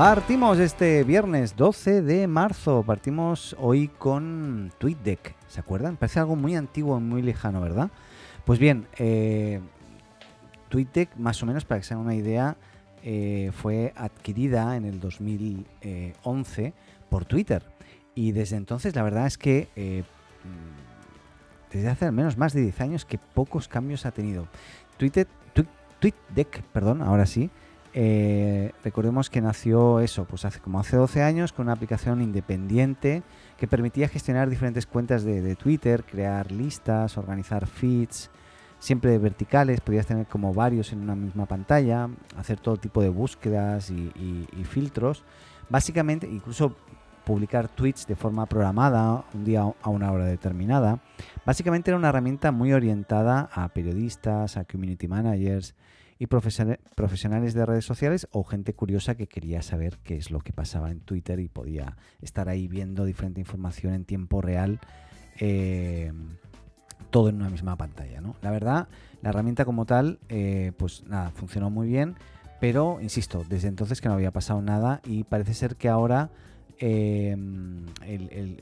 Partimos este viernes 12 de marzo. Partimos hoy con TweetDeck. ¿Se acuerdan? Parece algo muy antiguo y muy lejano, ¿verdad? Pues bien, eh, TweetDeck, más o menos para que se hagan una idea, eh, fue adquirida en el 2011 por Twitter. Y desde entonces la verdad es que eh, desde hace al menos más de 10 años que pocos cambios ha tenido. TweetDeck, perdón, ahora sí, eh, recordemos que nació eso, pues hace como hace 12 años con una aplicación independiente que permitía gestionar diferentes cuentas de, Twitter, crear listas, organizar feeds, siempre verticales, podías tener como varios en una misma pantalla, hacer todo tipo de búsquedas y, y filtros. Básicamente, incluso publicar tweets de forma programada, un día a una hora determinada. Básicamente era una herramienta muy orientada a periodistas, a community managers, y profesionales de redes sociales o gente curiosa que quería saber qué es lo que pasaba en Twitter y podía estar ahí viendo diferente información en tiempo real, eh, todo en una misma pantalla. ¿no? La verdad, la herramienta como tal, eh, pues nada, funcionó muy bien, pero insisto, desde entonces que no había pasado nada y parece ser que ahora eh,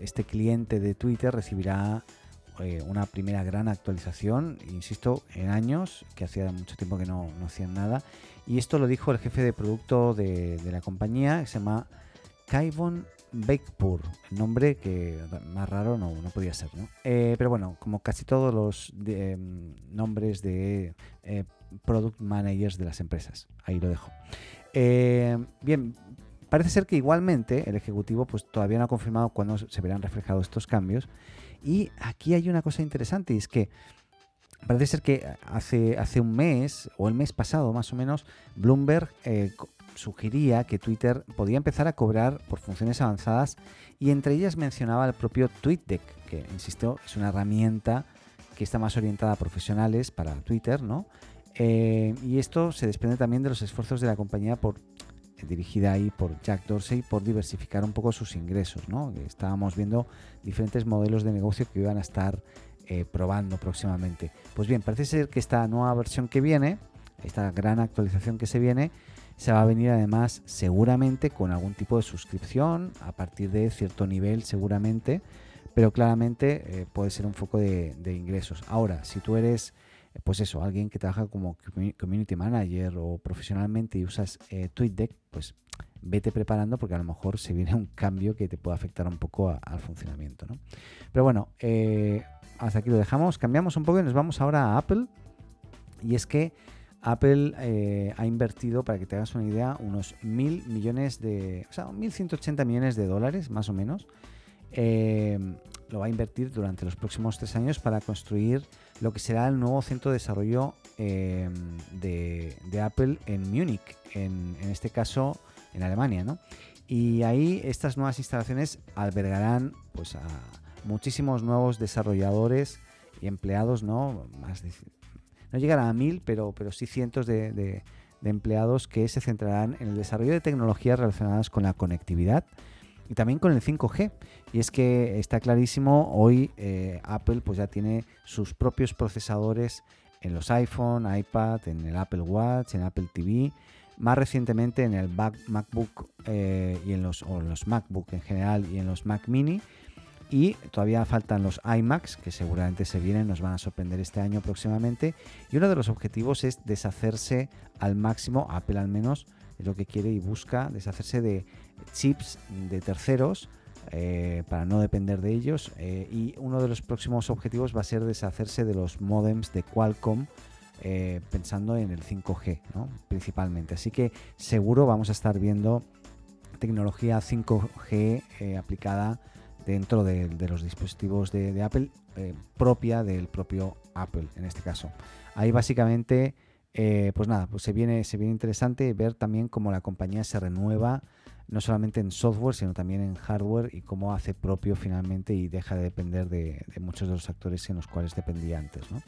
este cliente de Twitter recibirá eh, una primera gran actualización, insisto, en años, que hacía mucho tiempo que no, hacían nada. Y esto lo dijo el jefe de producto de, la compañía, que se llama Kaivon Bakepur, nombre que más raro no, no podía ser, ¿no? Eh, pero bueno, como casi todos los em, nombres de eh, product managers de las empresas, ahí lo dejo. bien, parece ser que igualmente el ejecutivo pues todavía no ha confirmado cuándo se verán reflejados estos cambios y aquí hay una cosa interesante, y es que parece ser que hace, hace un mes, o el mes pasado más o menos, Bloomberg eh, sugería que Twitter podía empezar a cobrar por funciones avanzadas y entre ellas mencionaba el propio TweetDeck, que, insisto, es una herramienta que está más orientada a profesionales para Twitter, ¿no? Eh, y esto se desprende también de los esfuerzos de la compañía por dirigida ahí por Jack Dorsey por diversificar un poco sus ingresos. ¿no? Estábamos viendo diferentes modelos de negocio que iban a estar eh, probando próximamente. Pues bien, parece ser que esta nueva versión que viene, esta gran actualización que se viene, se va a venir además seguramente con algún tipo de suscripción a partir de cierto nivel seguramente, pero claramente eh, puede ser un foco de ingresos. Ahora, si tú eres pues eso, alguien que trabaja como community manager o profesionalmente y usas eh, TweetDeck, pues vete preparando porque a lo mejor se viene un cambio que te puede afectar un poco al funcionamiento. ¿no? Pero bueno, eh, hasta aquí lo dejamos. Cambiamos un poco y nos vamos ahora a Apple. Y es que Apple eh, ha invertido, para que te hagas una idea, unos mil millones de. O sea, 1.180 millones de dólares, más o menos. lo va a invertir durante los próximos tres años para construir lo que será el nuevo centro de desarrollo em, de, Apple en Múnich, en, este caso en Alemania, ¿no? Y ahí estas nuevas instalaciones albergarán pues, a muchísimos nuevos desarrolladores y empleados, ¿no? Más no llegará a mil, pero, pero sí cientos de, de empleados que se centrarán en el desarrollo de tecnologías relacionadas con la conectividad, y también con el 5G. Y es que está clarísimo, hoy eh, Apple pues ya tiene sus propios procesadores en los iPhone, iPad, en el Apple Watch, en Apple TV, más recientemente en el MacBook eh, y en los, o los MacBook en general y en los Mac Mini. Y todavía faltan los iMacs, que seguramente se vienen, nos van a sorprender este año próximamente. Y uno de los objetivos es deshacerse al máximo, Apple al menos, es lo que quiere y busca deshacerse de chips de terceros eh, para no depender de ellos. Eh, y uno de los próximos objetivos va a ser deshacerse de los modems de Qualcomm. Eh, pensando en el 5G principalmente. Así que seguro vamos a estar viendo tecnología 5G aplicada dentro de, los dispositivos de, Apple, propia del propio Apple en este caso. Ahí básicamente Eh, pues nada, pues se viene, se viene interesante ver también cómo la compañía se renueva, no solamente en software, sino también en hardware y cómo hace propio finalmente y deja de depender de, muchos de los actores en los cuales dependía antes. ¿no?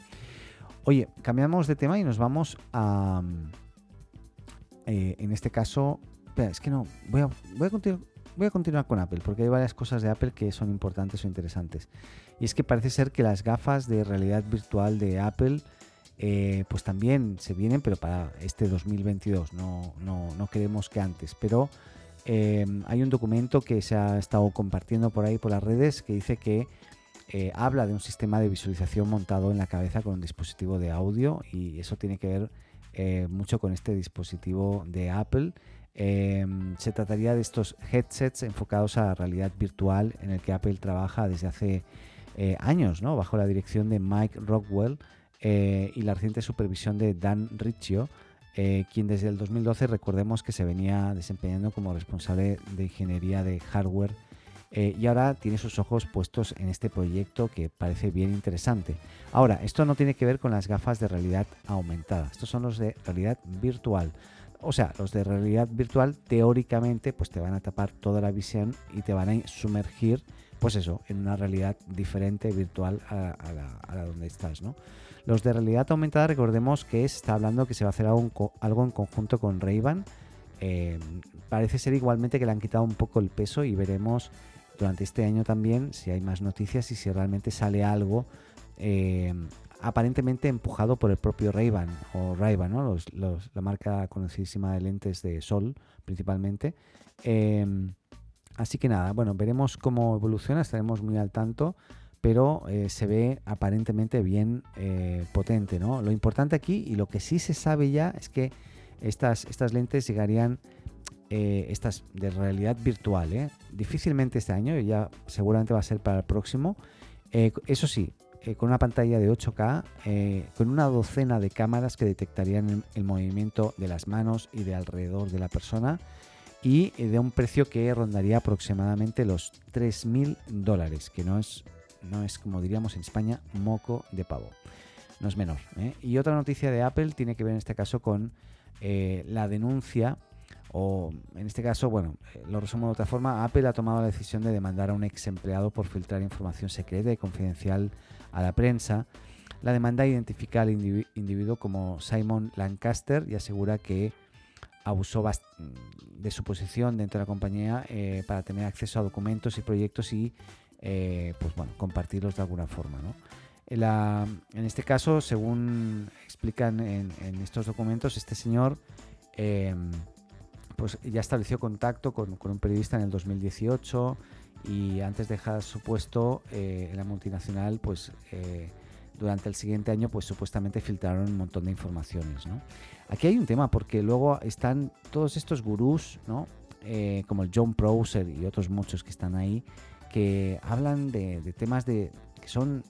Oye, cambiamos de tema y nos vamos a... Eh, en este caso, espera, es que no, voy a, voy a voy a continuar con Apple porque hay varias cosas de Apple que son importantes o interesantes. Y es que parece ser que las gafas de realidad virtual de Apple eh, pues también se vienen, pero para este 2022, no, no, queremos que antes. Pero eh, hay un documento que se ha estado compartiendo por ahí por las redes que dice que eh, habla de un sistema de visualización montado en la cabeza con un dispositivo de audio y eso tiene que ver mucho con este dispositivo de Apple. se trataría de estos headsets enfocados a la realidad virtual en el que Apple trabaja desde hace años, ¿no? bajo la dirección de Mike Rockwell, eh, y la reciente supervisión de Dan Riccio, eh, quien desde el 2012 recordemos que se venía desempeñando como responsable de ingeniería de hardware eh, y ahora tiene sus ojos puestos en este proyecto que parece bien interesante. Ahora, esto no tiene que ver con las gafas de realidad aumentada, estos son los de realidad virtual. O sea, los de realidad virtual teóricamente pues te van a tapar toda la visión y te van a sumergir pues eso, en una realidad diferente, virtual a, la, donde estás, ¿no? Los de realidad aumentada, recordemos que está hablando que se va a hacer algo, en conjunto con Ray-Ban. Eh, parece ser igualmente que le han quitado un poco el peso y veremos durante este año también si hay más noticias y si realmente sale algo eh, aparentemente empujado por el propio Ray-Ban o Ray-Ban, la marca conocidísima de lentes de sol principalmente. Eh, así que nada, bueno, veremos cómo evoluciona, estaremos muy al tanto pero eh, se ve aparentemente bien eh, potente. ¿no? Lo importante aquí y lo que sí se sabe ya es que estas, estas lentes llegarían, eh, estas de realidad virtual, difícilmente este año, ya seguramente va a ser para el próximo. eso sí, con una pantalla de 8K, con una docena de cámaras que detectarían el, el, movimiento de las manos y de alrededor de la persona y de un precio que rondaría aproximadamente los 3.000 dólares, que no es no es como diríamos en España, moco de pavo. No es menor. ¿eh? Y otra noticia de Apple tiene que ver en este caso con eh, la denuncia, o en este caso, bueno, eh, lo resumo de otra forma, Apple ha tomado la decisión de demandar a un ex empleado por filtrar información secreta y confidencial a la prensa. La demanda identifica al individuo como Simon Lancaster y asegura que abusó de su posición dentro de la compañía para tener acceso a documentos y proyectos y eh, pues bueno, compartirlos de alguna forma. ¿no? En, este caso, según explican en, estos documentos, este señor em, pues ya estableció contacto con, un periodista en el 2018 y antes de dejar su puesto eh, en la multinacional, pues eh, durante el siguiente año, pues supuestamente filtraron un montón de informaciones. ¿no? Aquí hay un tema porque luego están todos estos gurús, ¿no? como el John Prosser y otros muchos que están ahí, que hablan de, temas de, que son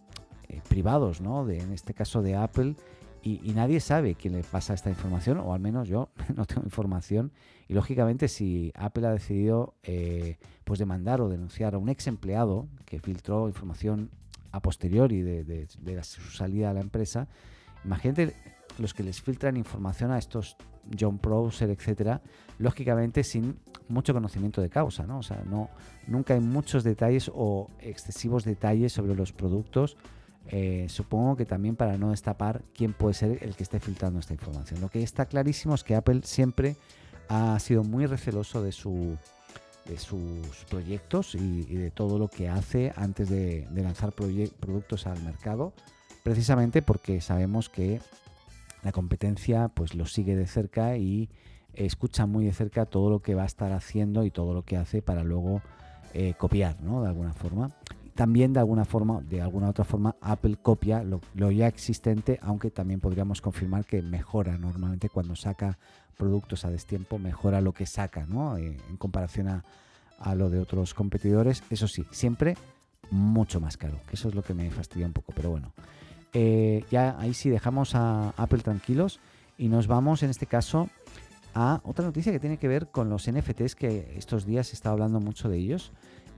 eh, privados, ¿no? De, en este caso de Apple, y, nadie sabe quién le pasa esta información, o al menos yo no tengo información. Y lógicamente, si Apple ha decidido eh, pues demandar o denunciar a un ex empleado que filtró información a posteriori de, de su salida a la empresa, imagínate los que les filtran información a estos John Prosser, etcétera, lógicamente sin mucho conocimiento de causa, ¿no? O sea, no, nunca hay muchos detalles o excesivos detalles sobre los productos. Eh, supongo que también para no destapar quién puede ser el que esté filtrando esta información. Lo que está clarísimo es que Apple siempre ha sido muy receloso de, su, de sus proyectos y, de todo lo que hace antes de, de lanzar productos al mercado, precisamente porque sabemos que la competencia pues lo sigue de cerca y escucha muy de cerca todo lo que va a estar haciendo y todo lo que hace para luego eh, copiar, ¿no? De alguna forma. También de alguna forma, de alguna otra forma, Apple copia lo, ya existente, aunque también podríamos confirmar que mejora normalmente cuando saca productos a destiempo, mejora lo que saca, ¿no? Eh, en comparación a, a lo de otros competidores. Eso sí, siempre mucho más caro, que eso es lo que me fastidia un poco, pero bueno. Eh, ya ahí sí dejamos a Apple tranquilos y nos vamos en este caso a otra noticia que tiene que ver con los NFTs que estos días se está hablando mucho de ellos.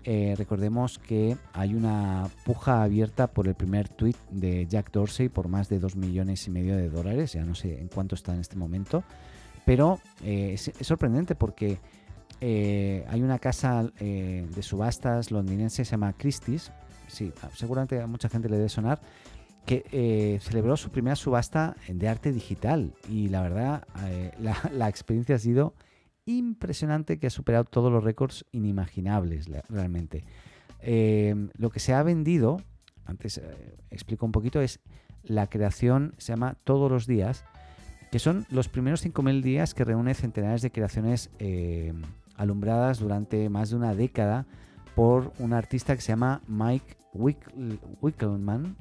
Eh, recordemos que hay una puja abierta por el primer tweet de Jack Dorsey por más de 2 millones y medio de dólares, ya no sé en cuánto está en este momento, pero eh, es, sorprendente porque hay una casa de subastas londinense, se llama Christie's, sí, seguramente a mucha gente le debe sonar, que celebró su primera subasta de arte digital y la verdad la experiencia ha sido impresionante que ha superado todos los récords inimaginables realmente. Em, lo que se ha vendido, antes eh, explico un poquito, es la creación, se llama Todos los días, que son los primeros 5.000 días que reúne centenares de creaciones alumbradas durante más de una década por un artista que se llama Mike Wickelman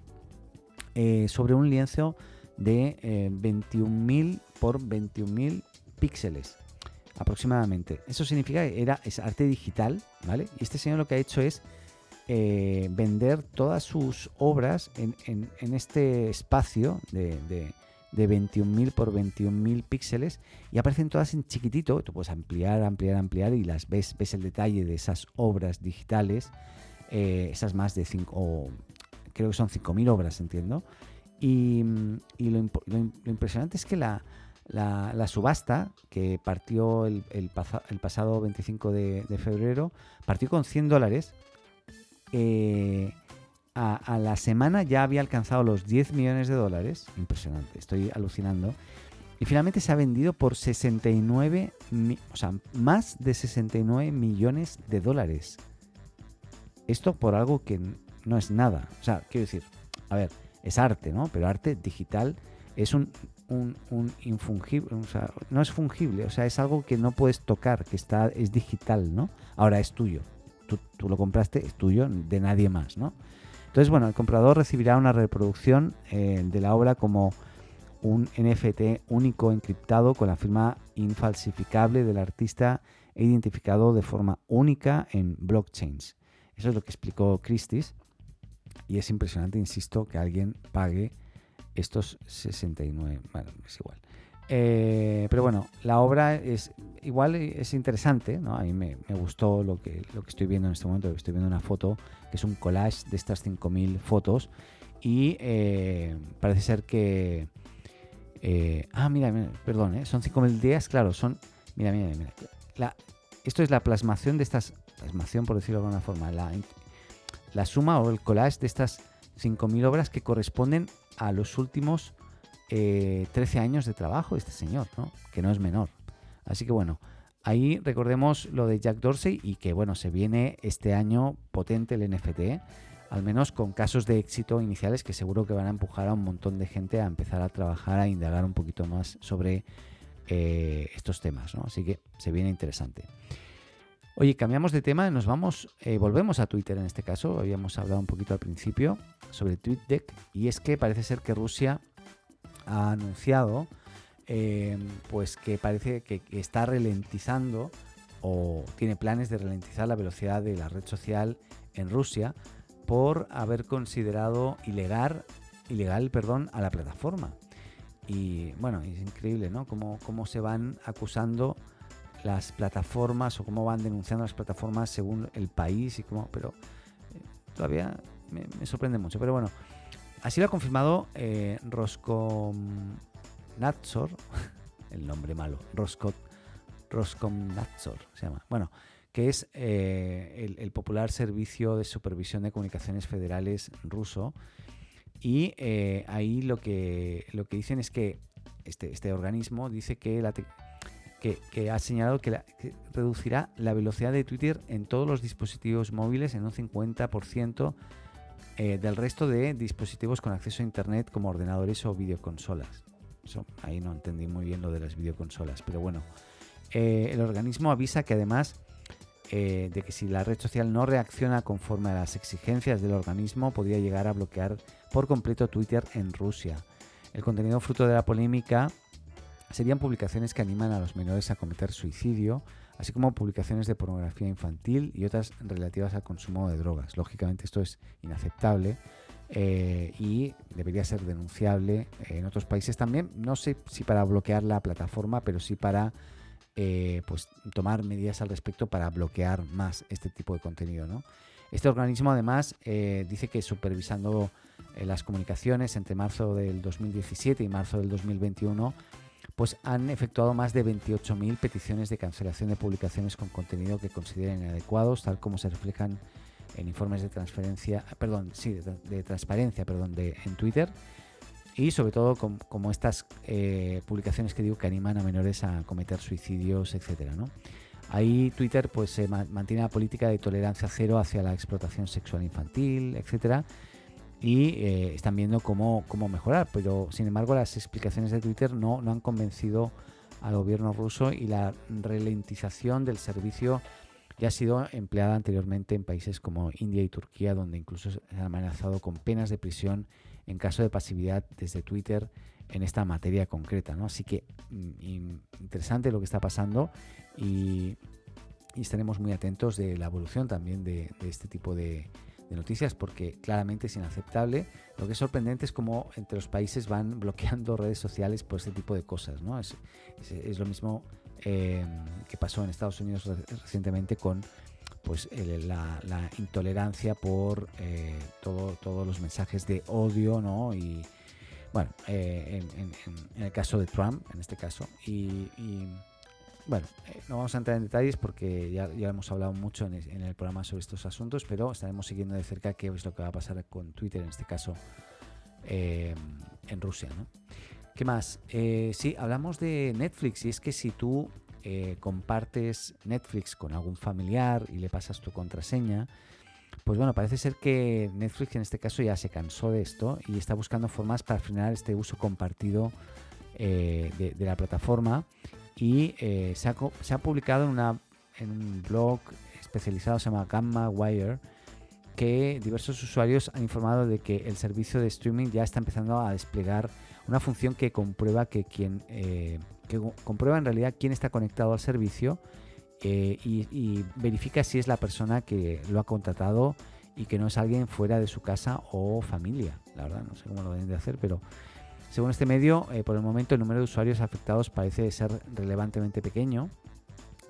eh, sobre un lienzo de 21.000 eh, por 21.000 píxeles aproximadamente. Eso significa que era, es arte digital, ¿vale? Y este señor lo que ha hecho es eh, vender todas sus obras en, este espacio de, de, de 21.000 por 21.000 píxeles y aparecen todas en chiquitito. Tú puedes ampliar, ampliar, ampliar y las ves, ves el detalle de esas obras digitales, eh, esas más de 5, creo que son 5.000 obras, entiendo. Y, lo impresionante es que la, la, subasta, que partió el, pasado 25 de, febrero, partió con 100 dólares. Eh, a, la semana ya había alcanzado los 10 millones de dólares. Impresionante, estoy alucinando. Y finalmente se ha vendido por 69, o sea, más de 69 millones de dólares. Esto por algo que no es nada. O sea, quiero decir, a ver, es arte, ¿no? Pero arte digital es un un, infungible, o sea, no es fungible, o sea, es algo que no puedes tocar, que está, es digital, ¿no? Ahora es tuyo. Tú, tú lo compraste, es tuyo, de nadie más, ¿no? Entonces, bueno, el comprador recibirá una reproducción eh, de la obra como un NFT único encriptado con la firma infalsificable del artista e identificado de forma única en blockchains. Eso es lo que explicó Christie's y es impresionante, insisto, que alguien pague estos 69, bueno, es igual. Eh, pero bueno, la obra es igual es interesante, ¿no? A mí me, gustó lo que, lo que estoy viendo en este momento, estoy viendo una foto que es un collage de estas 5.000 fotos y eh, parece ser que... Eh, ah, mira, perdón, son 5.000 días, claro, son... Mira, mira, mira. La, esto es la plasmación de estas... Plasmación, por decirlo de alguna forma. La, la suma o el collage de estas 5.000 obras que corresponden a los últimos 13 eh, años de trabajo de este señor, ¿no? que no es menor. Así que bueno, ahí recordemos lo de Jack Dorsey y que bueno, se viene este año potente el NFT, al menos con casos de éxito iniciales que seguro que van a empujar a un montón de gente a empezar a trabajar, a indagar un poquito más sobre eh, estos temas. ¿no? Así que se viene interesante. Oye, cambiamos de tema, nos vamos, eh, volvemos a Twitter en este caso, habíamos hablado un poquito al principio sobre TweetDeck y es que parece ser que Rusia ha anunciado eh, pues que parece que, está ralentizando o tiene planes de ralentizar la velocidad de la red social en Rusia por haber considerado ilegal, ilegal perdón, a la plataforma. Y bueno, es increíble, ¿no? Cómo, cómo se van acusando las plataformas o cómo van denunciando las plataformas según el país y cómo, pero eh, todavía me, sorprende mucho. Pero bueno, así lo ha confirmado eh, Roskomnatsor, el nombre malo, Roskot, Roskomnatsor se llama. Bueno, que es eh, el, popular servicio de supervisión de comunicaciones federales ruso. Y eh, ahí lo que, lo que dicen es que este, este organismo dice que la, que, ha señalado que, reducirá la velocidad de Twitter en todos los dispositivos móviles en un 50% eh, del resto de dispositivos con acceso a Internet como ordenadores o videoconsolas. ahí no entendí muy bien lo de las videoconsolas, pero bueno. Eh, el organismo avisa que además eh, de que si la red social no reacciona conforme a las exigencias del organismo, podría llegar a bloquear por completo Twitter en Rusia. El contenido fruto de la polémica serían publicaciones que animan a los menores a cometer suicidio, así como publicaciones de pornografía infantil y otras relativas al consumo de drogas. Lógicamente esto es inaceptable eh, y debería ser denunciable en otros países también. No sé si para bloquear la plataforma, pero sí para eh, pues tomar medidas al respecto para bloquear más este tipo de contenido. Este organismo además eh, dice que supervisando eh, las comunicaciones entre marzo del 2017 y marzo del 2021, pues han efectuado más de 28.000 peticiones de cancelación de publicaciones con contenido que consideren inadecuados, tal como se reflejan en informes de transferencia, perdón, sí, de, transparencia, perdón, de, en Twitter y sobre todo como estas eh, publicaciones que digo que animan a menores a cometer suicidios, etcétera, ¿no? Ahí Twitter pues mantiene la política de tolerancia cero hacia la explotación sexual infantil, etcétera, y eh, están viendo cómo, cómo mejorar, pero sin embargo las explicaciones de Twitter no, no han convencido al gobierno ruso y la ralentización del servicio ya ha sido empleada anteriormente en países como India y Turquía, donde incluso se han amenazado con penas de prisión en caso de pasividad desde Twitter en esta materia concreta. ¿no? Así que mm, interesante lo que está pasando y, estaremos muy atentos de la evolución también de, este tipo de, noticias porque claramente es inaceptable. Lo que es sorprendente es cómo entre los países van bloqueando redes sociales por este tipo de cosas. ¿no? Es, lo mismo eh, que pasó en Estados Unidos recientemente con pues la, intolerancia por eh, todo, todos los mensajes de odio, ¿no? Y bueno, eh, en, el caso de Trump, en este caso, y, bueno, eh, no vamos a entrar en detalles porque ya, hemos hablado mucho en, el programa sobre estos asuntos, pero estaremos siguiendo de cerca qué es lo que va a pasar con Twitter, en este caso, en Rusia, ¿no? ¿Qué más? sí, hablamos de Netflix y es que si tú eh, compartes Netflix con algún familiar y le pasas tu contraseña, pues bueno, parece ser que Netflix en este caso ya se cansó de esto y está buscando formas para frenar este uso compartido eh, de, la plataforma y eh, se, ha, publicado en, un blog especializado, se llama Gamma Wire, que diversos usuarios han informado de que el servicio de streaming ya está empezando a desplegar una función que comprueba que quien que comprueba en realidad quién está conectado al servicio eh, y, verifica si es la persona que lo ha contratado y que no es alguien fuera de su casa o familia. La verdad, no sé cómo lo deben de hacer, pero según este medio, eh, por el momento el número de usuarios afectados parece ser relevantemente pequeño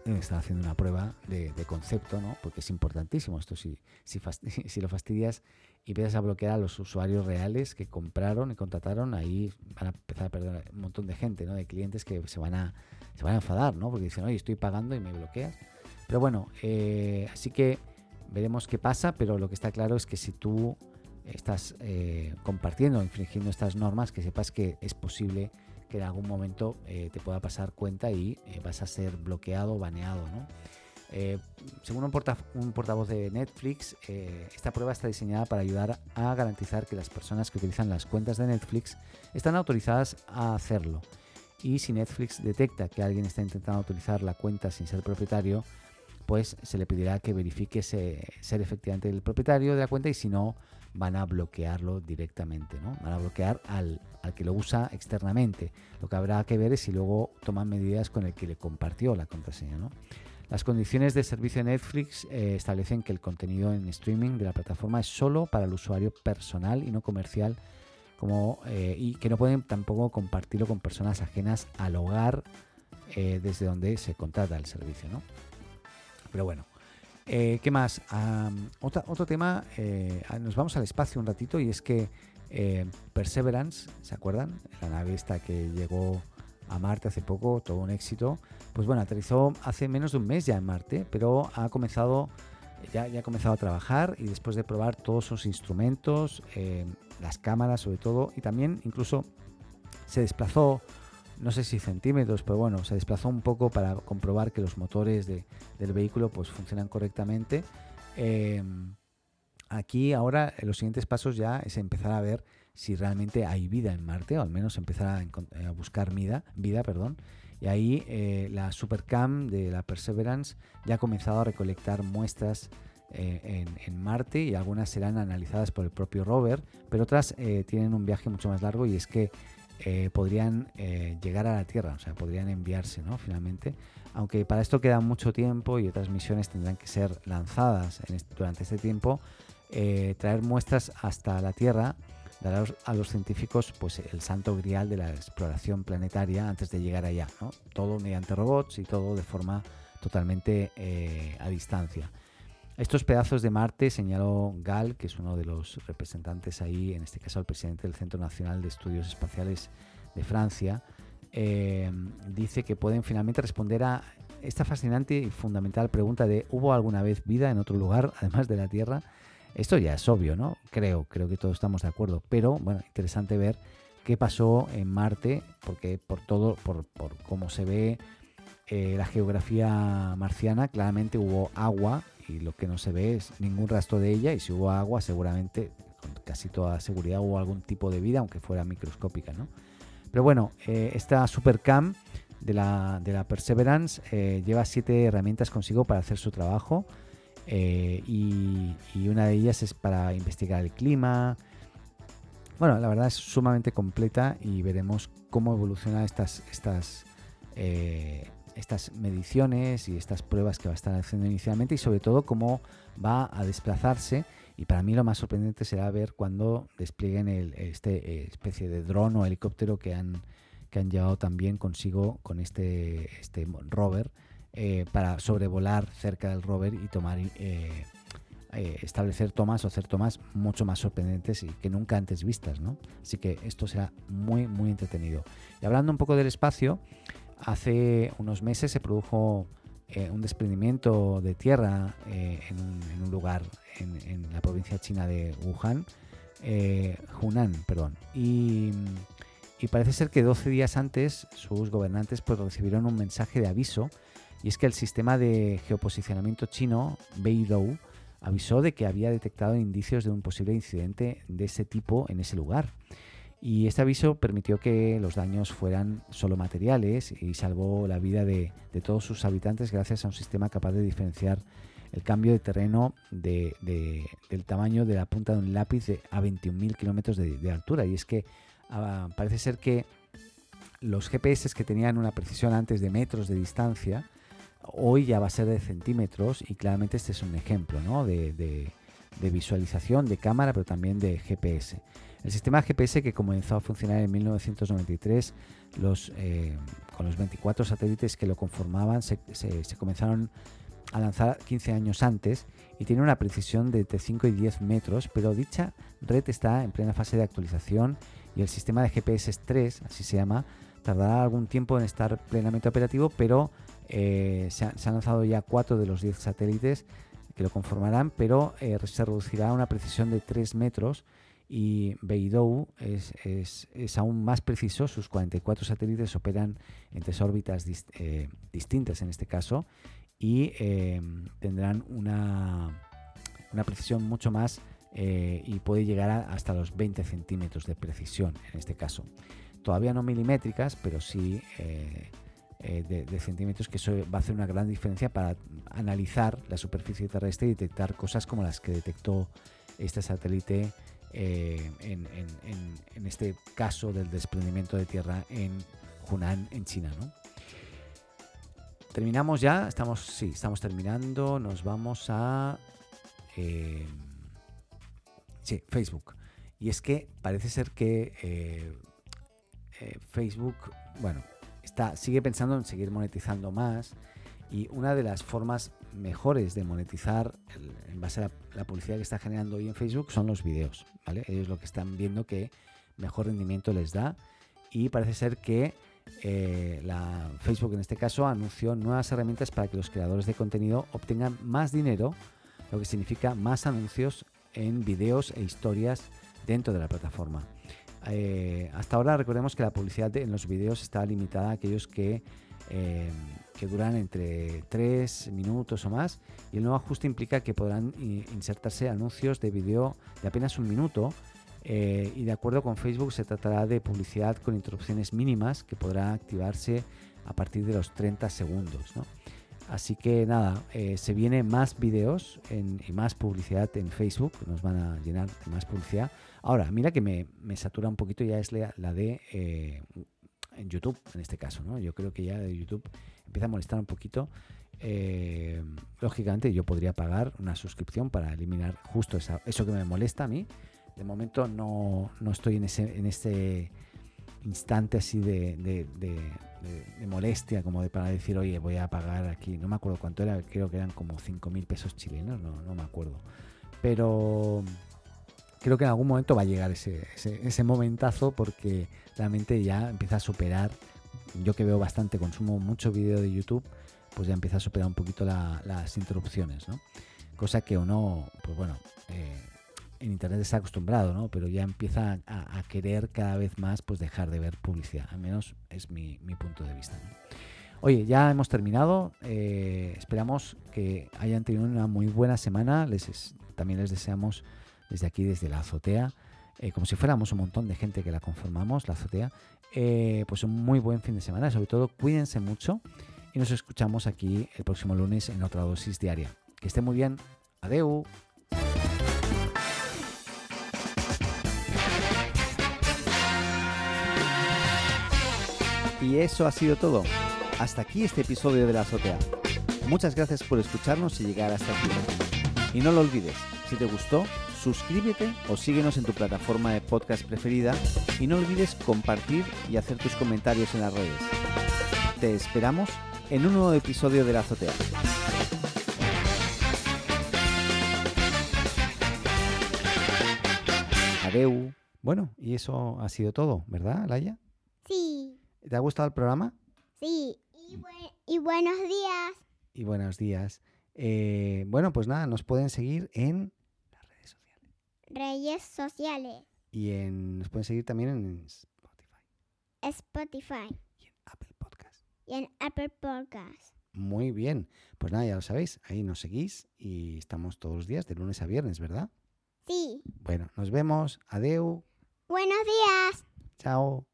está haciendo una prueba de, concepto, ¿no? Porque es importantísimo esto. Si, si, lo fastidias y empiezas a bloquear a los usuarios reales que compraron y contrataron, ahí van a empezar a perder un montón de gente, ¿no? De clientes que se van a, se van a enfadar, ¿no? Porque dicen, oye, estoy pagando y me bloqueas. Pero bueno, eh, así que veremos qué pasa, pero lo que está claro es que si tú estás eh, compartiendo infringiendo estas normas, que sepas que es posible que en algún momento eh, te pueda pasar cuenta y eh, vas a ser bloqueado o baneado. Eh, según un, un, portavoz de Netflix, esta prueba está diseñada para ayudar a garantizar que las personas que utilizan las cuentas de Netflix están autorizadas a hacerlo. Y si Netflix detecta que alguien está intentando utilizar la cuenta sin ser propietario, pues se le pedirá que verifique ser efectivamente el propietario de la cuenta y si no, van a bloquearlo directamente, ¿no? Van a bloquear al, que lo usa externamente. Lo que habrá que ver es si luego toman medidas con el que le compartió la contraseña, ¿no? Las condiciones de servicio de Netflix eh, establecen que el contenido en streaming de la plataforma es solo para el usuario personal y no comercial, como, eh, y que no pueden tampoco compartirlo con personas ajenas al hogar eh, desde donde se contrata el servicio. ¿no? Pero bueno, eh, ¿Qué más? otro tema, eh, nos vamos al espacio un ratito y es que eh, Perseverance, ¿se acuerdan? La nave esta que llegó a Marte hace poco, todo un éxito. Pues bueno, aterrizó hace menos de un mes ya en Marte, pero ha comenzado, ya, ya ha comenzado a trabajar y después de probar todos sus instrumentos, las cámaras sobre todo, y también incluso se desplazó no sé si centímetros, pero bueno, se desplazó un poco para comprobar que los motores del vehículo pues funcionan correctamente. Em, aquí ahora los siguientes pasos ya es empezar a ver si realmente hay vida en Marte, o al menos empezar a, buscar vida, vida, perdón. Y ahí eh, la Supercam de la Perseverance ya ha comenzado a recolectar muestras eh, en, Marte y algunas serán analizadas por el propio rover, pero otras eh, tienen un viaje mucho más largo y es que eh, podrían eh, llegar a la Tierra, o sea, podrían enviarse, ¿no? Finalmente, aunque para esto queda mucho tiempo y otras misiones tendrán que ser lanzadas durante este tiempo, eh, traer muestras hasta la Tierra dará a los científicos pues, el santo grial de la exploración planetaria antes de llegar allá. Todo mediante robots y todo de forma totalmente a distancia. Estos pedazos de Marte, señaló Gall, que es uno de los representantes ahí, en este caso el presidente del Centro Nacional de Estudios Espaciales de Francia, eh, dice que pueden finalmente responder a esta fascinante y fundamental pregunta de ¿hubo alguna vez vida en otro lugar además de la Tierra? Esto ya es obvio, ¿no? Creo, creo que todos estamos de acuerdo, pero bueno, interesante ver qué pasó en Marte, porque por todo, por, por cómo se ve eh, la geografía marciana, claramente hubo agua y lo que no se ve es ningún rastro de ella y si hubo agua seguramente con casi toda seguridad hubo algún tipo de vida aunque fuera microscópica ¿no? pero bueno eh, esta supercam de la, de la Perseverance eh, lleva siete herramientas consigo para hacer su trabajo eh, y, una de ellas es para investigar el clima bueno la verdad es sumamente completa y veremos cómo evolucionan estas estas estas mediciones y estas pruebas que va a estar haciendo inicialmente y sobre todo cómo va a desplazarse y para mí lo más sorprendente será ver cuando desplieguen el, este eh, especie de dron o helicóptero que han, que han llevado también consigo con este, este rover eh, para sobrevolar cerca del rover y tomar eh, establecer tomas o hacer tomas mucho más sorprendentes y que nunca antes vistas, ¿no? Así que esto será muy muy entretenido. Y hablando un poco del espacio, Hace unos meses se produjo eh, un desprendimiento de tierra eh, en, un, lugar en, la provincia china de Wuhan, eh, Hunan, perdón. Y, parece ser que 12 días antes sus gobernantes pues, recibieron un mensaje de aviso y es que el sistema de geoposicionamiento chino, Beidou, avisó de que había detectado indicios de un posible incidente de ese tipo en ese lugar. Y este aviso permitió que los daños fueran solo materiales y salvó la vida de, todos sus habitantes gracias a un sistema capaz de diferenciar el cambio de terreno del tamaño de la punta de un lápiz a 21.000 kilómetros de, altura. Y es que ah, parece ser que los GPS que tenían una precisión antes de metros de distancia, hoy ya va a ser de centímetros y claramente este es un ejemplo de, de visualización de cámara, pero también de GPS. El sistema GPS que comenzó a funcionar en 1993, los, eh, con los 24 satélites que lo conformaban, se, comenzaron a lanzar 15 años antes y tiene una precisión de entre 5 y 10 metros, pero dicha red está en plena fase de actualización y el sistema de GPS 3, así se llama, tardará algún tiempo en estar plenamente operativo, pero eh, se, han lanzado ya 4 de los 10 satélites que lo conformarán, pero eh, se reducirá a una precisión de 3 metros y Beidou es, es, aún más preciso, sus 44 satélites operan en tres órbitas eh, distintas en este caso y em, tendrán una, una, precisión mucho más eh, y puede llegar hasta los 20 centímetros de precisión en este caso. Todavía no milimétricas, pero sí eh, de, de, centímetros, que eso va a hacer una gran diferencia para analizar la superficie terrestre y detectar cosas como las que detectó este satélite eh, en, este caso del desprendimiento de tierra en Hunan, en China. Terminamos ya, estamos, sí, estamos terminando, nos vamos a eh, sí, Facebook. Y es que parece ser que eh, Facebook, bueno, está, sigue pensando en seguir monetizando más y una de las formas mejores de monetizar en base a la, publicidad que está generando hoy en Facebook son los vídeos. ¿vale? Ellos lo que están viendo que mejor rendimiento les da y parece ser que eh, Facebook en este caso anunció nuevas herramientas para que los creadores de contenido obtengan más dinero, lo que significa más anuncios en vídeos e historias dentro de la plataforma. Eh, hasta ahora recordemos que la publicidad en los vídeos está limitada a aquellos que eh, que duran entre 3 minutos o más y el nuevo ajuste implica que podrán insertarse anuncios de vídeo de apenas un minuto eh, y de acuerdo con Facebook se tratará de publicidad con interrupciones mínimas que podrá activarse a partir de los 30 segundos. Así que nada, eh, se viene más vídeos y más publicidad en Facebook, nos van a llenar de más publicidad. Ahora, mira que me, satura un poquito ya es la, de eh, en YouTube, en este caso, ¿no? Yo creo que ya YouTube empieza a molestar un poquito. Eh, lógicamente yo podría pagar una suscripción para eliminar justo eso que me molesta a mí, de momento no, no estoy en ese, en instante así de, de- molestia, como de para decir, oye, voy a pagar aquí, no me acuerdo cuánto era, creo que eran como 5.000 pesos chilenos, no, no me acuerdo. Pero creo que en algún momento va a llegar ese, ese, momentazo porque realmente ya empieza a superar, yo que veo bastante, consumo mucho vídeo de YouTube, pues ya empieza a superar un poquito la- las interrupciones, ¿no? Cosa que uno, pues bueno, eh, en internet está acostumbrado, ¿no? Pero ya empieza a, querer cada vez más pues dejar de ver publicidad. Al menos es mi, mi punto de vista. Oye, ya hemos terminado. eh, esperamos que hayan tenido una muy buena semana. Les, es- también les deseamos desde aquí, desde la azotea, eh, como si fuéramos un montón de gente que la conformamos, la azotea, eh, pues un muy buen fin de semana. Sobre todo, cuídense mucho y nos escuchamos aquí el próximo lunes en otra dosis diaria. Que esté muy bien. Adeu. Y eso ha sido todo. Hasta aquí este episodio de la azotea. Muchas gracias por escucharnos y llegar hasta aquí. Y no lo olvides, si te gustó, suscríbete o síguenos en tu plataforma de podcast preferida y no olvides compartir y hacer tus comentarios en las redes. Te esperamos en un nuevo episodio de la azotea. Adeu. Bueno, y eso ha sido todo, ¿verdad, Laia? Sí, ¿Te ha gustado el programa? sí. Y, bue- y buenos días. Y buenos días. Eh, bueno, pues nada, nos pueden seguir en. Reyes sociales. Y en, nos pueden seguir también en Spotify Spotify y en Apple Podcast. y en Apple Podcasts. Muy bien. Pues nada, ya lo sabéis, ahí nos seguís y estamos todos los días de lunes a viernes, ¿verdad? Sí. Bueno, nos vemos. Adeu. Buenos días. Chao.